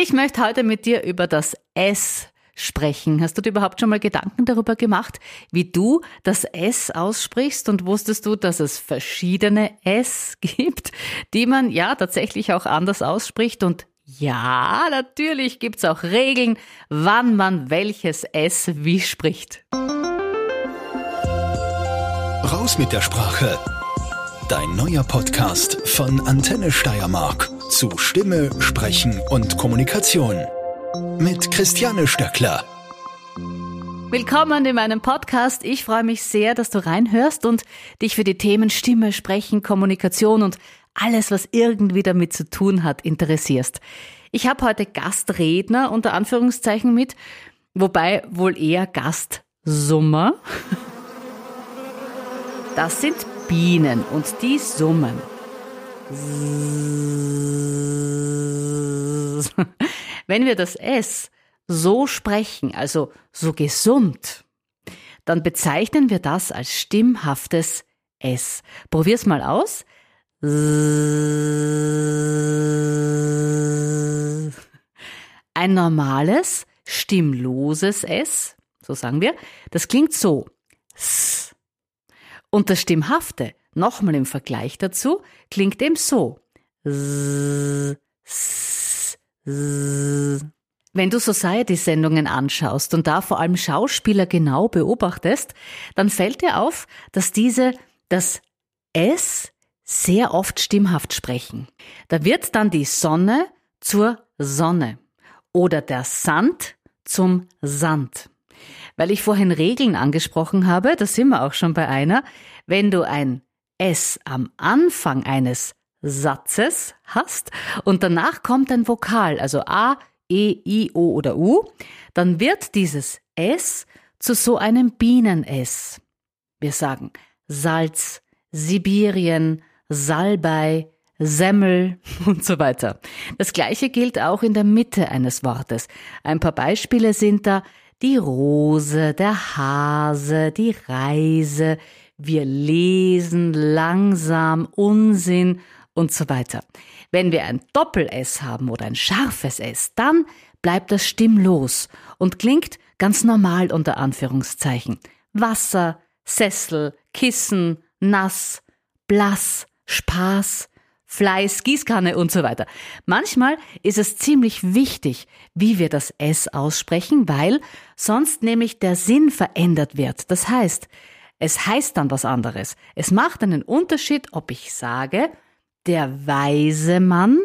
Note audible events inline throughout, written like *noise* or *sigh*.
Ich möchte heute mit dir über das S sprechen. Hast du dir überhaupt schon mal Gedanken darüber gemacht, wie du das S aussprichst und wusstest du, dass es verschiedene S *laughs* gibt, die man ja tatsächlich auch anders ausspricht und ja, natürlich gibt's auch Regeln, wann man welches S wie spricht. Raus mit der Sprache. Dein neuer Podcast von Antenne Steiermark zu Stimme, Sprechen und Kommunikation. Mit Christiane Stöckler. Willkommen in meinem Podcast. Ich freue mich sehr, dass du reinhörst und dich für die Themen Stimme, Sprechen, Kommunikation und alles, was irgendwie damit zu tun hat, interessierst. Ich habe heute Gastredner unter Anführungszeichen mit, wobei wohl eher Gastsummer. Das sind Bienen und die summen. *laughs* Wenn wir das S so sprechen, also so gesummt, dann bezeichnen wir das als stimmhaftes S. Probier's mal aus. Ein normales, stimmloses S, so sagen wir, das klingt so. Und das Stimmhafte, nochmal im Vergleich dazu, klingt eben so. Wenn du Society-Sendungen anschaust und da vor allem Schauspieler genau beobachtest, dann fällt dir auf, dass diese das S sehr oft stimmhaft sprechen. Da wird dann die Sonne zur Sonne oder der Sand zum Sand. Weil ich vorhin Regeln angesprochen habe, da sind wir auch schon bei einer, wenn du ein S am Anfang eines Satzes hast und danach kommt ein Vokal, also A, E, I, O oder U, dann wird dieses S zu so einem Bienen-S. Wir sagen Salz, Sibirien, Salbei, Semmel *laughs* und so weiter. Das gleiche gilt auch in der Mitte eines Wortes. Ein paar Beispiele sind da die Rose, der Hase, die Reise, wir lesen langsam, Unsinn und so weiter. Wenn wir ein Doppel-S haben oder ein scharfes S, dann bleibt das stimmlos und klingt ganz normal unter Anführungszeichen. Wasser, Sessel, Kissen, nass, blass, Spaß, Fleiß, Gießkanne und so weiter. Manchmal ist es ziemlich wichtig, wie wir das S aussprechen, weil sonst nämlich der Sinn verändert wird. Das heißt, es heißt dann was anderes. Es macht einen Unterschied, ob ich sage, der weise Mann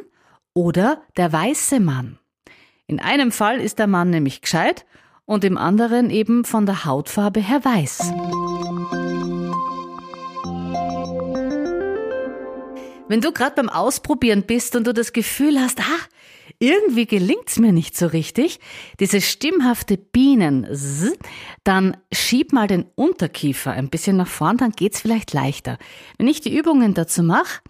oder der weiße Mann. In einem Fall ist der Mann nämlich gescheit und im anderen eben von der Hautfarbe her weiß. Wenn du gerade beim Ausprobieren bist und du das Gefühl hast, ah, irgendwie gelingt's mir nicht so richtig, diese stimmhafte Bienen, dann schieb mal den Unterkiefer ein bisschen nach vorn, dann geht's vielleicht leichter. Wenn ich die Übungen dazu mache,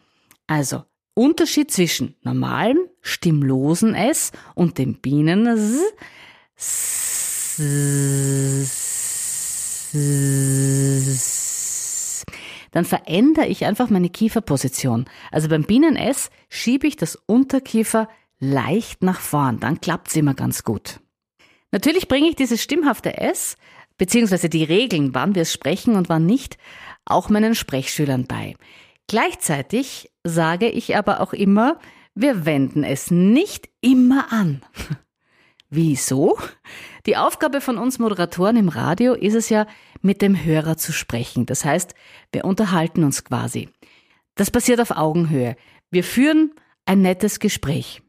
also Unterschied zwischen normalem, stimmlosen S und dem Bienen dann verändere ich einfach meine Kieferposition. Also beim Bienen S schiebe ich das Unterkiefer leicht nach vorn, dann klappt's immer ganz gut. Natürlich bringe ich dieses stimmhafte S, beziehungsweise die Regeln, wann wir es sprechen und wann nicht, auch meinen Sprechschülern bei. Gleichzeitig sage ich aber auch immer, wir wenden es nicht immer an. *laughs* Wieso? Die Aufgabe von uns Moderatoren im Radio ist es ja, mit dem Hörer zu sprechen. Das heißt, wir unterhalten uns quasi. Das passiert auf Augenhöhe. Wir führen ein nettes Gespräch.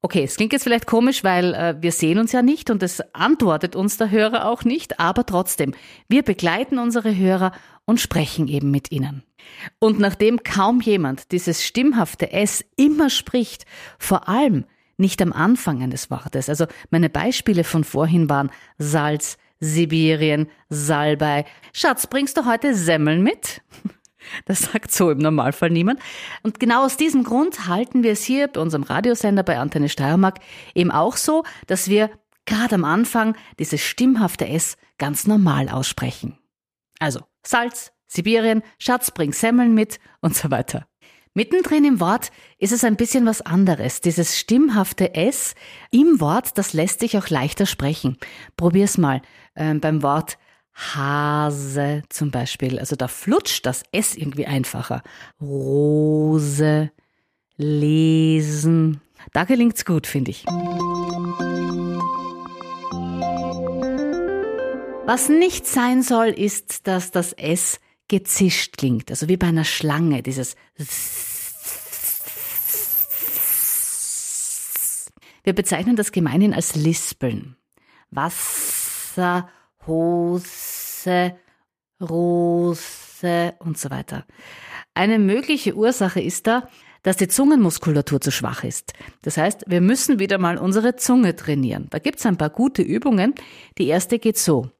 Okay, es klingt jetzt vielleicht komisch, weil äh, wir sehen uns ja nicht und es antwortet uns der Hörer auch nicht, aber trotzdem, wir begleiten unsere Hörer und sprechen eben mit ihnen. Und nachdem kaum jemand dieses stimmhafte S immer spricht, vor allem nicht am Anfang eines Wortes, also meine Beispiele von vorhin waren Salz, Sibirien, Salbei. Schatz, bringst du heute Semmeln mit? *laughs* Das sagt so im Normalfall niemand. Und genau aus diesem Grund halten wir es hier bei unserem Radiosender bei Antenne Steiermark eben auch so, dass wir gerade am Anfang dieses stimmhafte S ganz normal aussprechen. Also Salz, Sibirien, Schatz, bring Semmeln mit und so weiter. Mittendrin im Wort ist es ein bisschen was anderes. Dieses stimmhafte S im Wort, das lässt sich auch leichter sprechen. Probier's mal äh, beim Wort Hase zum Beispiel. Also da flutscht das S irgendwie einfacher. Rose, lesen. Da gelingt's gut, finde ich. Was nicht sein soll, ist, dass das S gezischt klingt, also wie bei einer Schlange, dieses Wir bezeichnen das gemeinhin als Lispeln. Wasser, Hose, Rose und so weiter. Eine mögliche Ursache ist da, dass die Zungenmuskulatur zu schwach ist. Das heißt, wir müssen wieder mal unsere Zunge trainieren. Da gibt's ein paar gute Übungen. Die erste geht so.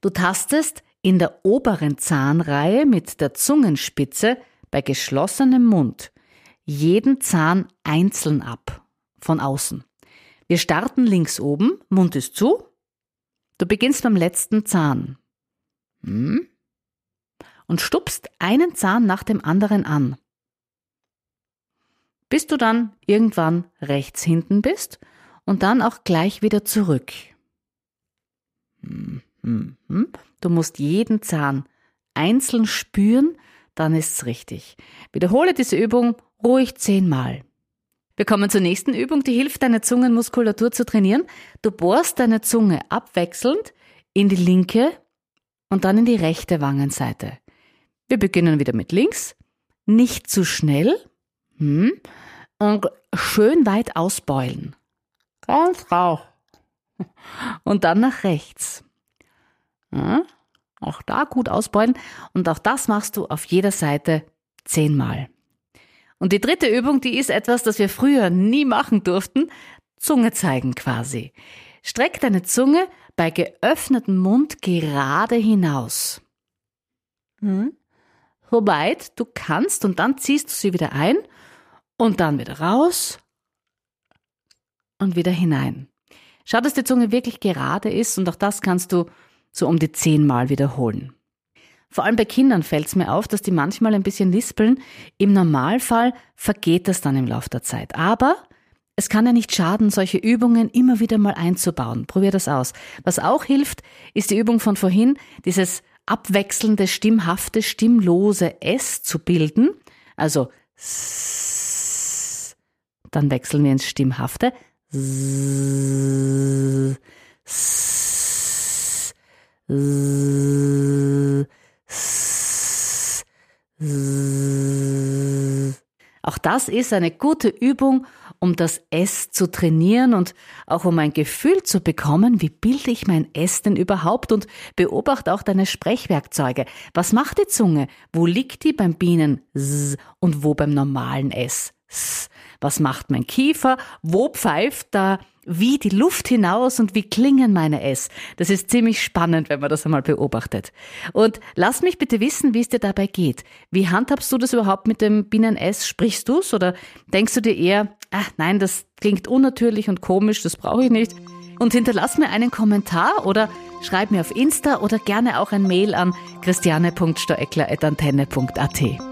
Du tastest in der oberen Zahnreihe mit der Zungenspitze bei geschlossenem Mund jeden Zahn einzeln ab, von außen. Wir starten links oben, Mund ist zu. Du beginnst beim letzten Zahn. Hm? Und stupst einen Zahn nach dem anderen an. Bis du dann irgendwann rechts hinten bist und dann auch gleich wieder zurück. Hm, hm, hm. Du musst jeden Zahn einzeln spüren, dann ist's richtig. Wiederhole diese Übung ruhig zehnmal. Wir kommen zur nächsten Übung, die hilft, deine Zungenmuskulatur zu trainieren. Du bohrst deine Zunge abwechselnd in die linke und dann in die rechte Wangenseite. Wir beginnen wieder mit links, nicht zu schnell hm, und schön weit ausbeulen. Ganz rauch. Und dann nach rechts. Ja, auch da gut ausbeulen und auch das machst du auf jeder Seite zehnmal. Und die dritte Übung, die ist etwas, das wir früher nie machen durften. Zunge zeigen quasi. Streck deine Zunge bei geöffnetem Mund gerade hinaus. Hm? Du kannst und dann ziehst du sie wieder ein und dann wieder raus und wieder hinein. Schau, dass die Zunge wirklich gerade ist und auch das kannst du so um die zehnmal wiederholen. Vor allem bei Kindern fällt es mir auf, dass die manchmal ein bisschen lispeln. Im Normalfall vergeht das dann im Laufe der Zeit. Aber es kann ja nicht schaden, solche Übungen immer wieder mal einzubauen. Probier das aus. Was auch hilft, ist die Übung von vorhin, dieses abwechselnde, stimmhafte, stimmlose S zu bilden. Also S, dann wechseln wir ins Stimmhafte. S, S, auch das ist eine gute Übung, um das S zu trainieren und auch um ein Gefühl zu bekommen, wie bilde ich mein S denn überhaupt und beobachte auch deine Sprechwerkzeuge. Was macht die Zunge? Wo liegt die beim Bienen S und wo beim normalen S? S. Was macht mein Kiefer? Wo pfeift da wie die Luft hinaus und wie klingen meine S. Das ist ziemlich spannend, wenn man das einmal beobachtet. Und lass mich bitte wissen, wie es dir dabei geht. Wie handhabst du das überhaupt mit dem Binnen S? Sprichst du's oder denkst du dir eher, ach nein, das klingt unnatürlich und komisch, das brauche ich nicht? Und hinterlass mir einen Kommentar oder schreib mir auf Insta oder gerne auch ein Mail an christiane.stoeckler.antenne.at.